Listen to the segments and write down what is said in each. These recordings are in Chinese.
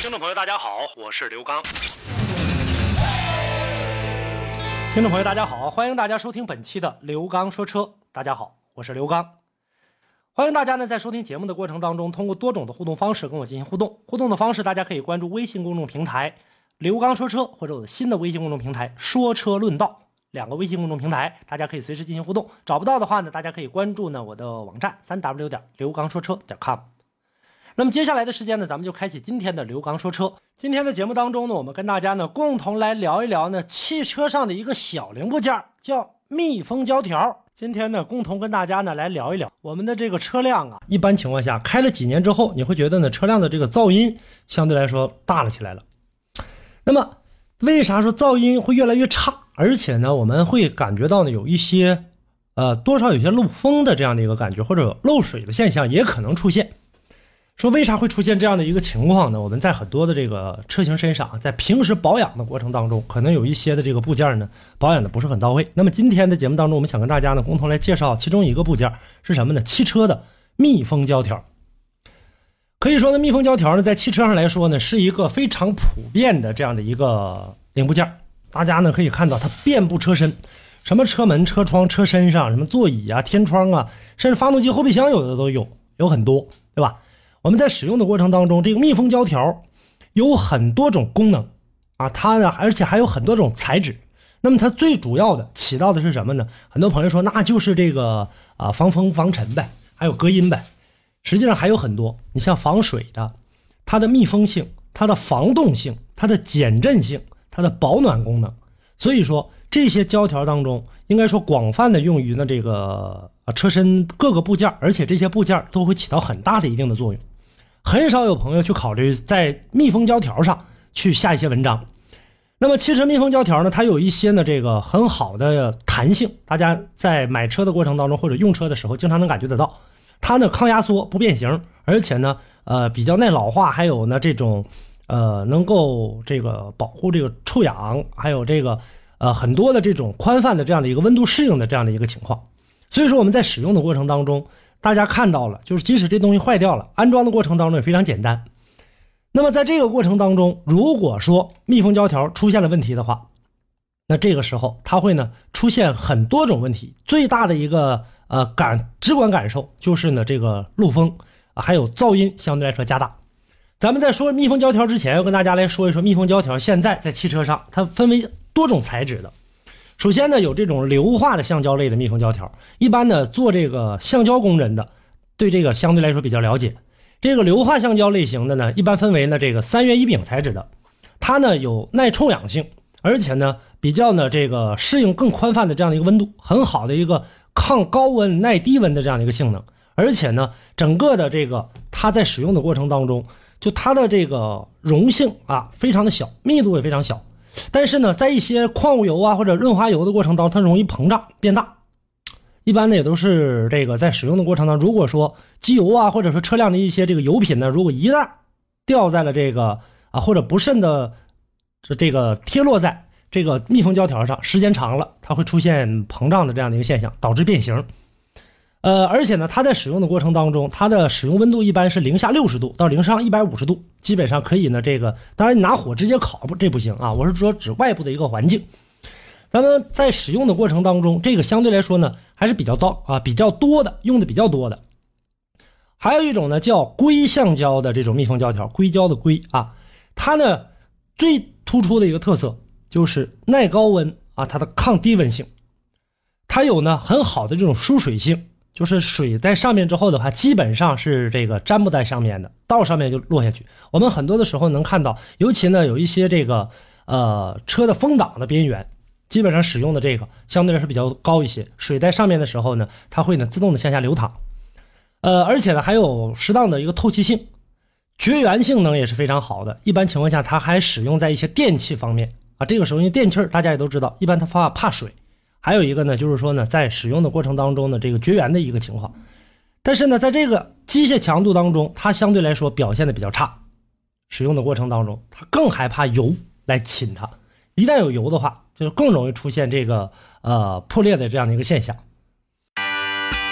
听众朋友，大家好，我是刘刚。听众朋友，大家好，欢迎大家收听本期的刘刚说车。大家好，我是刘刚。欢迎大家呢，在收听节目的过程当中，通过多种的互动方式跟我进行互动。互动的方式，大家可以关注微信公众平台“刘刚说车”或者我的新的微信公众平台“说车论道”。两个微信公众平台，大家可以随时进行互动。找不到的话呢，大家可以关注呢我的网站三 w 点刘刚说车点 com。那么接下来的时间呢，咱们就开启今天的刘刚说车。今天的节目当中呢，我们跟大家呢共同来聊一聊呢汽车上的一个小零部件，叫密封胶条。今天呢，共同跟大家呢来聊一聊我们的这个车辆啊，一般情况下开了几年之后，你会觉得呢车辆的这个噪音相对来说大了起来了。那么为啥说噪音会越来越差？而且呢，我们会感觉到呢，有一些，呃，多少有些漏风的这样的一个感觉，或者漏水的现象也可能出现。说为啥会出现这样的一个情况呢？我们在很多的这个车型身上，在平时保养的过程当中，可能有一些的这个部件呢，保养的不是很到位。那么今天的节目当中，我们想跟大家呢，共同来介绍其中一个部件是什么呢？汽车的密封胶条。可以说呢，密封胶条呢，在汽车上来说呢，是一个非常普遍的这样的一个零部件。大家呢可以看到，它遍布车身，什么车门、车窗、车身上，什么座椅啊、天窗啊，甚至发动机后备箱有的都有，有很多，对吧？我们在使用的过程当中，这个密封胶条有很多种功能啊，它呢，而且还有很多种材质。那么它最主要的起到的是什么呢？很多朋友说，那就是这个啊防风防尘呗，还有隔音呗。实际上还有很多，你像防水的，它的密封性、它的防冻性、它的减震性。它的保暖功能，所以说这些胶条当中，应该说广泛的用于呢这个车身各个部件，而且这些部件都会起到很大的一定的作用。很少有朋友去考虑在密封胶条上去下一些文章。那么汽车密封胶条呢，它有一些呢这个很好的弹性，大家在买车的过程当中或者用车的时候，经常能感觉得到，它呢抗压缩不变形，而且呢呃比较耐老化，还有呢这种。呃，能够这个保护这个臭氧，还有这个呃很多的这种宽泛的这样的一个温度适应的这样的一个情况，所以说我们在使用的过程当中，大家看到了，就是即使这东西坏掉了，安装的过程当中也非常简单。那么在这个过程当中，如果说密封胶条出现了问题的话，那这个时候它会呢出现很多种问题，最大的一个呃感直观感受就是呢这个漏风啊，还有噪音相对来说加大。咱们在说密封胶条之前，要跟大家来说一说密封胶条。现在在汽车上，它分为多种材质的。首先呢，有这种硫化的橡胶类的密封胶条。一般呢，做这个橡胶工人的，对这个相对来说比较了解。这个硫化橡胶类型的呢，一般分为呢这个三元乙丙材质的，它呢有耐臭氧性，而且呢比较呢这个适应更宽泛的这样的一个温度，很好的一个抗高温耐低温的这样的一个性能。而且呢，整个的这个它在使用的过程当中。就它的这个溶性啊，非常的小，密度也非常小，但是呢，在一些矿物油啊或者润滑油的过程当中，它容易膨胀变大。一般呢也都是这个在使用的过程当中，如果说机油啊或者说车辆的一些这个油品呢，如果一旦掉在了这个啊或者不慎的这这个贴落在这个密封胶条上，时间长了，它会出现膨胀的这样的一个现象，导致变形。呃，而且呢，它在使用的过程当中，它的使用温度一般是零下六十度到零上一百五十度，基本上可以呢。这个当然你拿火直接烤不，这不行啊。我是说指外部的一个环境。咱们在使用的过程当中，这个相对来说呢还是比较糟啊，比较多的，用的比较多的。还有一种呢叫硅橡胶的这种密封胶条，硅胶的硅啊，它呢最突出的一个特色就是耐高温啊，它的抗低温性，它有呢很好的这种疏水性。就是水在上面之后的话，基本上是这个粘不在上面的，到上面就落下去。我们很多的时候能看到，尤其呢有一些这个呃车的风挡的边缘，基本上使用的这个相对来说比较高一些。水在上面的时候呢，它会呢自动的向下流淌，呃，而且呢还有适当的一个透气性。绝缘性能也是非常好的。一般情况下，它还使用在一些电器方面啊。这个时候，因为电器大家也都知道，一般它怕怕水。还有一个呢，就是说呢，在使用的过程当中呢，这个绝缘的一个情况。但是呢，在这个机械强度当中，它相对来说表现的比较差。使用的过程当中，它更害怕油来侵它。一旦有油的话，就是更容易出现这个呃破裂的这样的一个现象。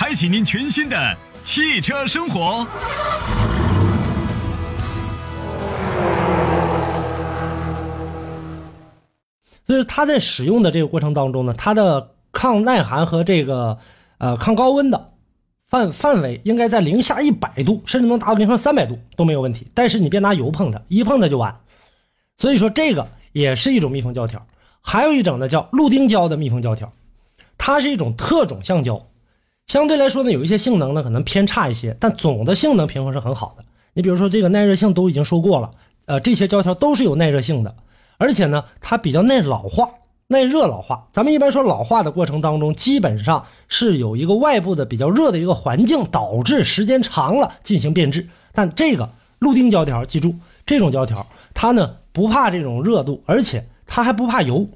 开启您全新的汽车生活。所以它在使用的这个过程当中呢，它的抗耐寒和这个呃抗高温的范范围应该在零下一百度，甚至能达到零上三百度都没有问题。但是你别拿油碰它，一碰它就完。所以说这个也是一种密封胶条，还有一种呢叫氯丁胶的密封胶条，它是一种特种橡胶。相对来说呢，有一些性能呢可能偏差一些，但总的性能平衡是很好的。你比如说这个耐热性都已经说过了，呃，这些胶条都是有耐热性的，而且呢它比较耐老化、耐热老化。咱们一般说老化的过程当中，基本上是有一个外部的比较热的一个环境导致时间长了进行变质。但这个氯丁胶条，记住这种胶条，它呢不怕这种热度，而且它还不怕油，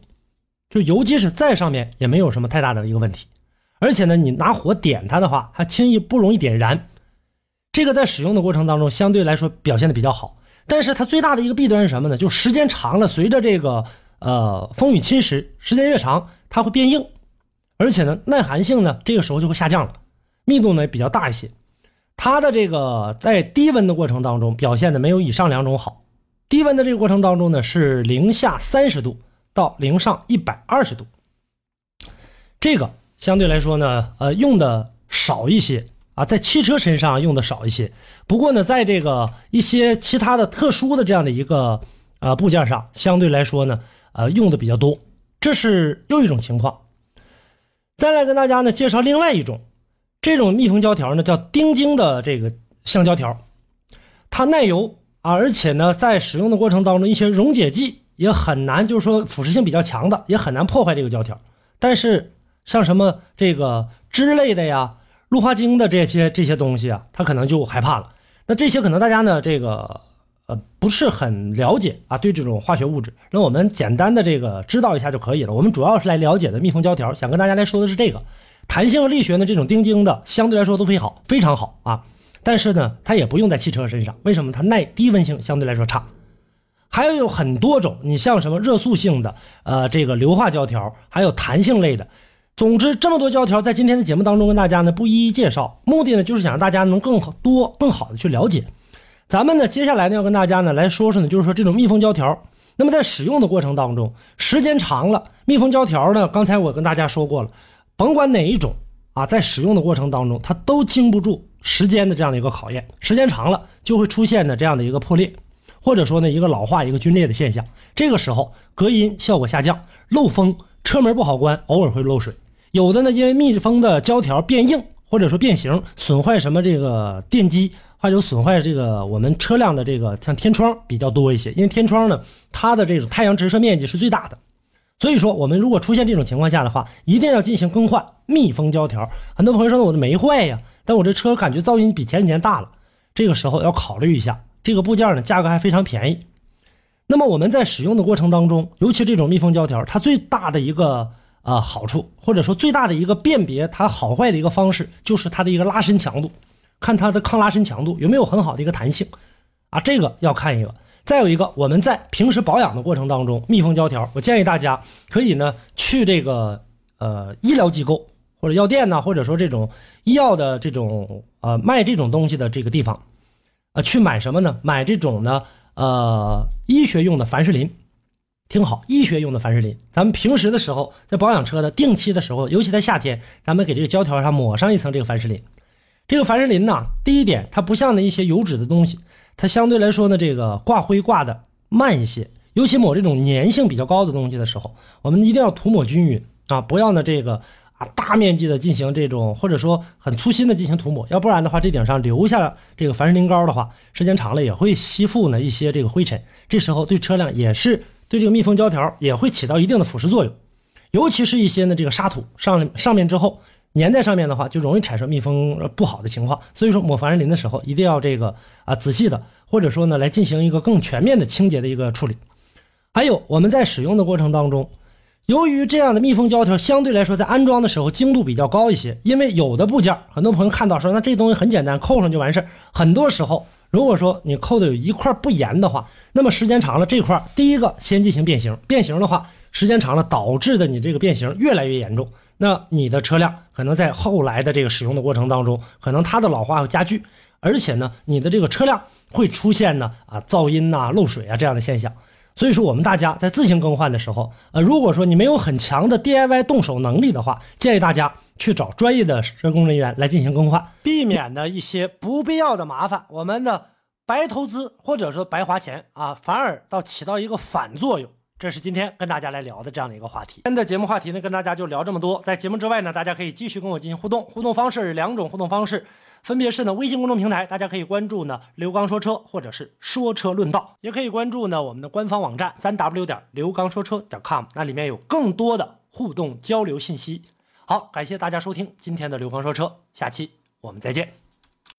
就油即使在上面也没有什么太大的一个问题。而且呢，你拿火点它的话，它轻易不容易点燃。这个在使用的过程当中，相对来说表现的比较好。但是它最大的一个弊端是什么呢？就时间长了，随着这个呃风雨侵蚀，时间越长，它会变硬。而且呢，耐寒性呢，这个时候就会下降了，密度呢也比较大一些。它的这个在低温的过程当中表现的没有以上两种好。低温的这个过程当中呢，是零下三十度到零上一百二十度。这个。相对来说呢，呃，用的少一些啊，在汽车身上用的少一些。不过呢，在这个一些其他的特殊的这样的一个呃部件上，相对来说呢，呃，用的比较多。这是又一种情况。再来跟大家呢介绍另外一种，这种密封胶条呢叫丁腈的这个橡胶条，它耐油啊，而且呢，在使用的过程当中，一些溶解剂也很难，就是说腐蚀性比较强的，也很难破坏这个胶条。但是像什么这个脂类的呀、氯化氢的这些这些东西啊，他可能就害怕了。那这些可能大家呢，这个呃不是很了解啊，对这种化学物质。那我们简单的这个知道一下就可以了。我们主要是来了解的密封胶条，想跟大家来说的是这个弹性力学呢，这种丁晶的相对来说都非常好，非常好啊。但是呢，它也不用在汽车身上，为什么？它耐低温性相对来说差。还有有很多种，你像什么热塑性的，呃，这个硫化胶条，还有弹性类的。总之，这么多胶条在今天的节目当中跟大家呢不一一介绍，目的呢就是想让大家能更多、更好的去了解。咱们呢接下来呢要跟大家呢来说说呢，就是说这种密封胶条，那么在使用的过程当中，时间长了，密封胶条呢，刚才我跟大家说过了，甭管哪一种啊，在使用的过程当中，它都经不住时间的这样的一个考验，时间长了就会出现的这样的一个破裂，或者说呢一个老化、一个皲裂的现象。这个时候隔音效果下降，漏风。车门不好关，偶尔会漏水。有的呢，因为密封的胶条变硬，或者说变形，损坏什么这个电机，还有损坏这个我们车辆的这个像天窗比较多一些。因为天窗呢，它的这种太阳直射面积是最大的，所以说我们如果出现这种情况下的话，一定要进行更换密封胶条。很多朋友说呢我的没坏呀，但我这车感觉噪音比前几年大了，这个时候要考虑一下，这个部件呢价格还非常便宜。那么我们在使用的过程当中，尤其这种密封胶条，它最大的一个啊好处，或者说最大的一个辨别它好坏的一个方式，就是它的一个拉伸强度，看它的抗拉伸强度有没有很好的一个弹性，啊，这个要看一个。再有一个，我们在平时保养的过程当中，密封胶条，我建议大家可以呢去这个呃医疗机构或者药店呢，或者说这种医药的这种呃卖这种东西的这个地方，啊，去买什么呢？买这种呢。呃，医学用的凡士林，听好，医学用的凡士林。咱们平时的时候，在保养车的定期的时候，尤其在夏天，咱们给这个胶条上抹上一层这个凡士林。这个凡士林呢，第一点，它不像那一些油脂的东西，它相对来说呢，这个挂灰挂的慢一些。尤其抹这种粘性比较高的东西的时候，我们一定要涂抹均匀啊，不要呢这个啊大面积的进行这种或者说很粗心的进行涂抹，要不然的话，这顶上留下这个凡士林膏的话，时间长了也会吸附呢一些这个灰尘，这时候对车辆也是对这个密封胶条也会起到一定的腐蚀作用，尤其是一些呢这个沙土上上面之后粘在上面的话，就容易产生密封不好的情况。所以说抹凡士林的时候一定要这个啊仔细的，或者说呢来进行一个更全面的清洁的一个处理。还有我们在使用的过程当中，由于这样的密封胶条相对来说在安装的时候精度比较高一些，因为有的部件很多朋友看到说那这东西很简单，扣上就完事很多时候，如果说你扣的有一块不严的话，那么时间长了这块第一个先进行变形，变形的话时间长了导致的你这个变形越来越严重，那你的车辆可能在后来的这个使用的过程当中，可能它的老化会加剧，而且呢你的这个车辆会出现呢啊噪音呐漏水啊这样的现象。所以说，我们大家在自行更换的时候，呃，如果说你没有很强的 DIY 动手能力的话，建议大家去找专业的施工人员来进行更换，避免呢一些不必要的麻烦。我们的白投资或者说白花钱啊，反而倒起到一个反作用。这是今天跟大家来聊的这样的一个话题。今天的节目话题呢，跟大家就聊这么多。在节目之外呢，大家可以继续跟我进行互动。互动方式两种互动方式，分别是呢微信公众平台，大家可以关注呢刘刚说车，或者是说车论道，也可以关注呢我们的官方网站三 w 点刘刚说车点 com，那里面有更多的互动交流信息。好，感谢大家收听今天的刘刚说车，下期我们再见。